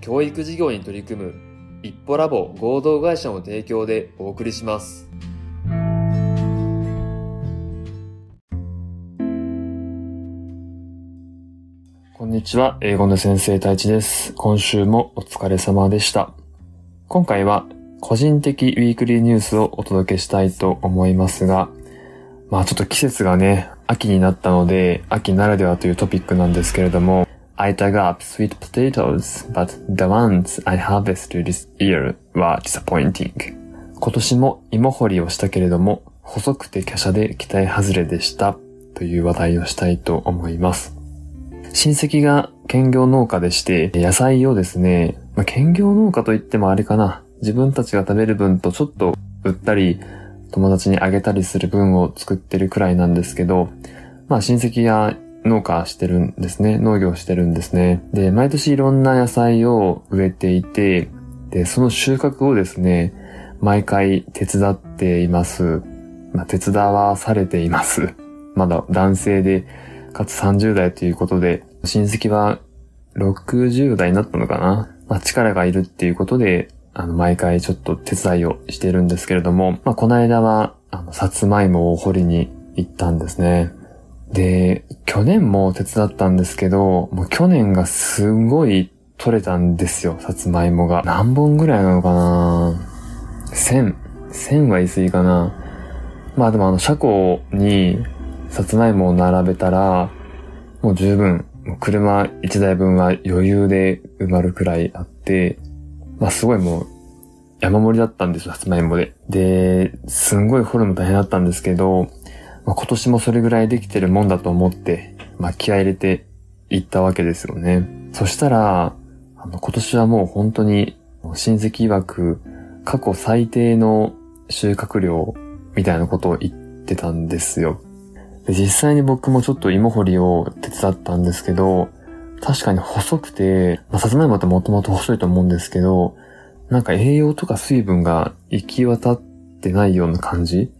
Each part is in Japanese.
教育事業に取り組む一歩ラボ合同会社の提供でお送りします。こんにちは、英語の先生太一です。今週もお疲れ様でした。今回は個人的ウィークリーニュースをお届けしたいと思いますが、まあちょっと季節がね、秋になったので、秋ならではというトピックなんですけれども、I dug up sweet potatoes, but the ones I harvested this year were disappointing. 今年も芋掘りをしたけれども、細くて華奢で期待外れでしたという話題をしたいと思います。親戚が兼業農家でして、野菜をですね、まあ、兼業農家といってもあれかな。自分たちが食べる分とちょっと売ったり、友達にあげたりする分を作ってるくらいなんですけど、まあ親戚が農家してるんですね。農業してるんですね。で、毎年いろんな野菜を植えていて、で、その収穫をですね、毎回手伝っています。まあ、手伝わされています。まだ男性で、かつ30代ということで、親戚は60代になったのかな。まあ、力がいるっていうことで、あの、毎回ちょっと手伝いをしてるんですけれども、まあ、この間は、あの、さつまいもを掘りに行ったんですね。で、去年も手伝ったんですけど、もう去年がすごい取れたんですよ、さつまいもが。何本ぐらいなのかな？千。千は言い過ぎかな。まあでもあの、車庫にさつまいもを並べたら、もう十分、車一台分は余裕で埋まるくらいあって、まあすごいもう山盛りだったんですよ、さつまいもで。で、すんごい掘るの大変だったんですけど、まあ、今年もそれぐらいできてるもんだと思って、まあ、気合入れていったわけですよね。そしたら、あの、今年はもう本当に、親戚曰く、過去最低の収穫量みたいなことを言ってたんですよ。で実際に僕もちょっと芋掘りを手伝ったんですけど、確かに細くて、まあ、さつまいもってもともと細いと思うんですけど、なんか栄養とか水分が行き渡ってないような感じ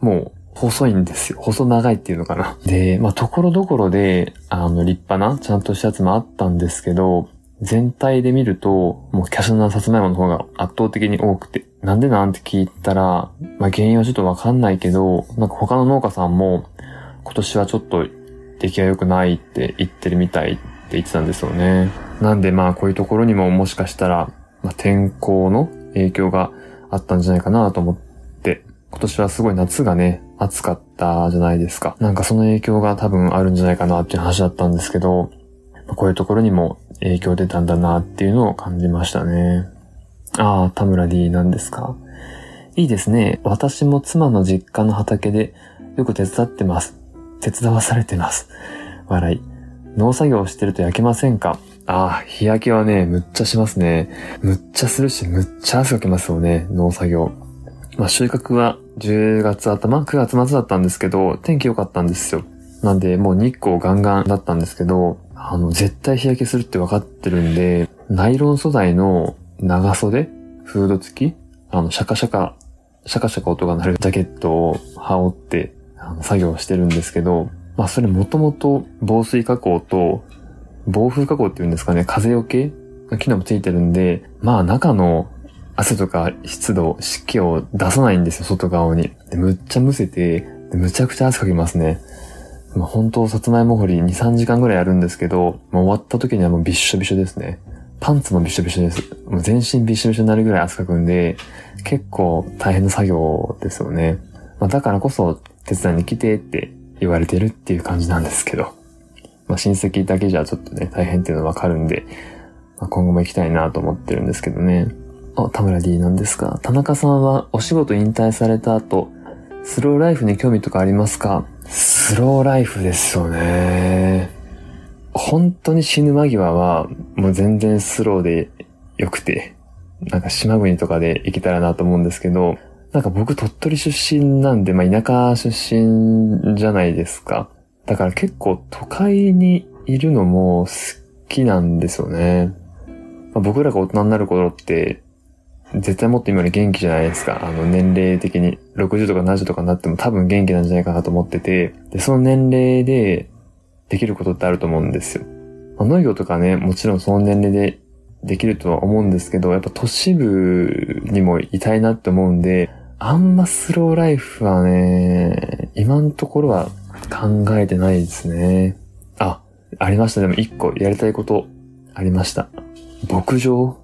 もう細いんですよ。細長いっていうのかな。で、まあ、ところどころで、あの、立派な、ちゃんとしたやつもあったんですけど、全体で見ると、もうキャシャなさつまいもの方が圧倒的に多くて、なんでなんて聞いたら、まあ、原因はちょっとわかんないけど、なんか他の農家さんも、今年はちょっと出来が良くないって言ってるみたいって言ってたんですよね。なんでまあこういうところにももしかしたら、まあ、天候の影響があったんじゃないかなと思って、今年はすごい夏がね、暑かったじゃないですか。なんかその影響が多分あるんじゃないかなっていう話だったんですけど、こういうところにも影響出たんだなっていうのを感じましたね。ああ、田村 D なんですか。いいですね。私も妻の実家の畑でよく手伝ってます。手伝わされてます。笑い。農作業してると焼けませんか？ああ、日焼けはね、むっちゃしますね。むっちゃするし、むっちゃ汗かけますよね、農作業。まあ収穫は10月頭 ?9 月末だったんですけど、天気良かったんですよ。なんで、もう日光ガンガンだったんですけど、あの、絶対日焼けするって分かってるんで、ナイロン素材の長袖フード付きあの、シャカシャカ、シャカシャカ音が鳴るジャケットを羽織って、あの、作業してるんですけど、まあ、それもともと防水加工と、防風加工っていうんですかね、風よけが機能もついてるんで、まあ中の汗とか湿度、湿気を出さないんですよ、外側に。でむっちゃむせて、むちゃくちゃ汗かきますね。まあ、本当、さつまいも掘り2、3時間ぐらいやるんですけど、もう終わった時にはもうびっしょびしょですね。パンツもびしょびしょです。もう全身びしょびしょになるぐらい汗かくんで、結構大変な作業ですよね。まあ、だからこそ手伝いに来てって言われてるっていう感じなんですけど。まあ、親戚だけじゃちょっとね、大変っていうのわかるんで、まあ、今後も行きたいなと思ってるんですけどね。あ、田村 D なんですか田中さんはお仕事引退された後、スローライフに興味とかありますかスローライフですよね。本当に死ぬ間際は、もう全然スローで良くて、なんか島国とかで行けたらなと思うんですけど、なんか僕鳥取出身なんで、まあ田舎出身じゃないですか。だから結構都会にいるのも好きなんですよね。まあ、僕らが大人になる頃って、絶対もっと今より元気じゃないですか。あの、年齢的に。60とか70とかになっても多分元気なんじゃないかなと思ってて、で、その年齢でできることってあると思うんですよ。まあ、農業とかね、もちろんその年齢でできるとは思うんですけど、やっぱ都市部にもいたいなって思うんで、あんまスローライフはね、今のところは考えてないですね。あ、ありました。でも一個やりたいことありました。牧場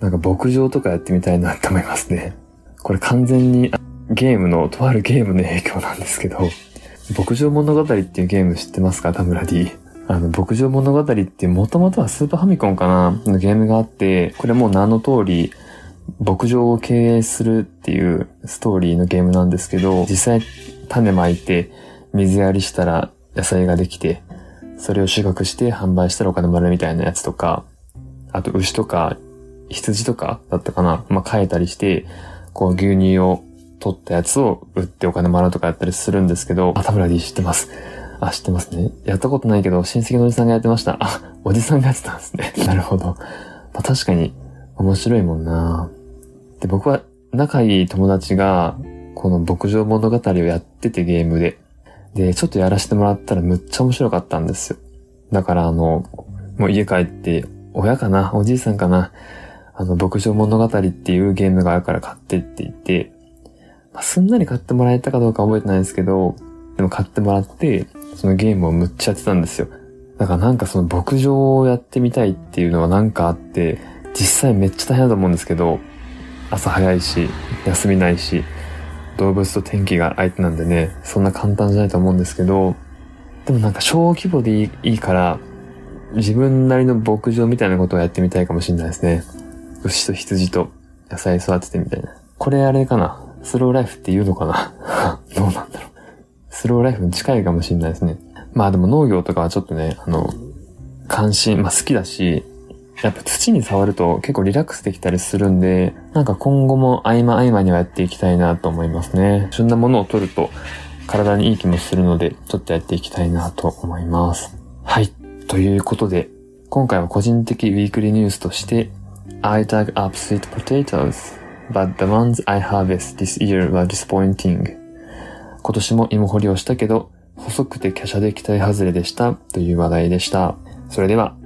なんか牧場とかやってみたいなって思いますね。これ完全にゲームの、とあるゲームの影響なんですけど、牧場物語っていうゲーム知ってますか？田村 D。あの、牧場物語ってもともとはスーパーファミコンかな？のゲームがあって、これもう名の通り、牧場を経営するっていうストーリーのゲームなんですけど、実際種まいて水やりしたら野菜ができて、それを収穫して販売したらお金もらえるみたいなやつとか、あと牛とか羊とかだったかな？まあ、変えたりして、こう牛乳を取ったやつを売ってお金もらうとかやったりするんですけど、あ、田村 D 知ってます。あ、知ってますね。やったことないけど、親戚のおじさんがやってました。あ、おじさんがやってたんですね。なるほど。まあ、確かに面白いもんなで、僕は仲いい友達が、この牧場物語をやっててゲームで。で、ちょっとやらせてもらったらむっちゃ面白かったんですよ。だからあの、もう家帰って、親かな？おじいさんかな？あの、牧場物語っていうゲームがあるから買ってって言って、まあ、すんなり買ってもらえたかどうか覚えてないですけど、でも買ってもらって、そのゲームをむっちゃやってたんですよ。だからなんかその牧場をやってみたいっていうのはなんかあって、実際めっちゃ大変だと思うんですけど、朝早いし、休みないし、動物と天気が相手なんでね、そんな簡単じゃないと思うんですけど、でもなんか小規模でいいいいから、自分なりの牧場みたいなことをやってみたいかもしれないですね。牛と羊と野菜育ててみたいな。これあれかなスローライフって言うのかな どうなんだろう。スローライフに近いかもしれないですね。まあでも農業とかはちょっとね、あの、関心、まあ好きだし、やっぱ土に触ると結構リラックスできたりするんで、なんか今後も合間合間にはやっていきたいなと思いますね。旬なものを取ると体にいい気もするので、ちょっとやっていきたいなと思います。はい。ということで、今回は個人的ウィークリーニュースとして、I dug up sweet potatoes, but the ones I harvest this year were disappointing. 今年も芋掘りをしたけど、細くて華奢で期待外れでしたという話題でした。それでは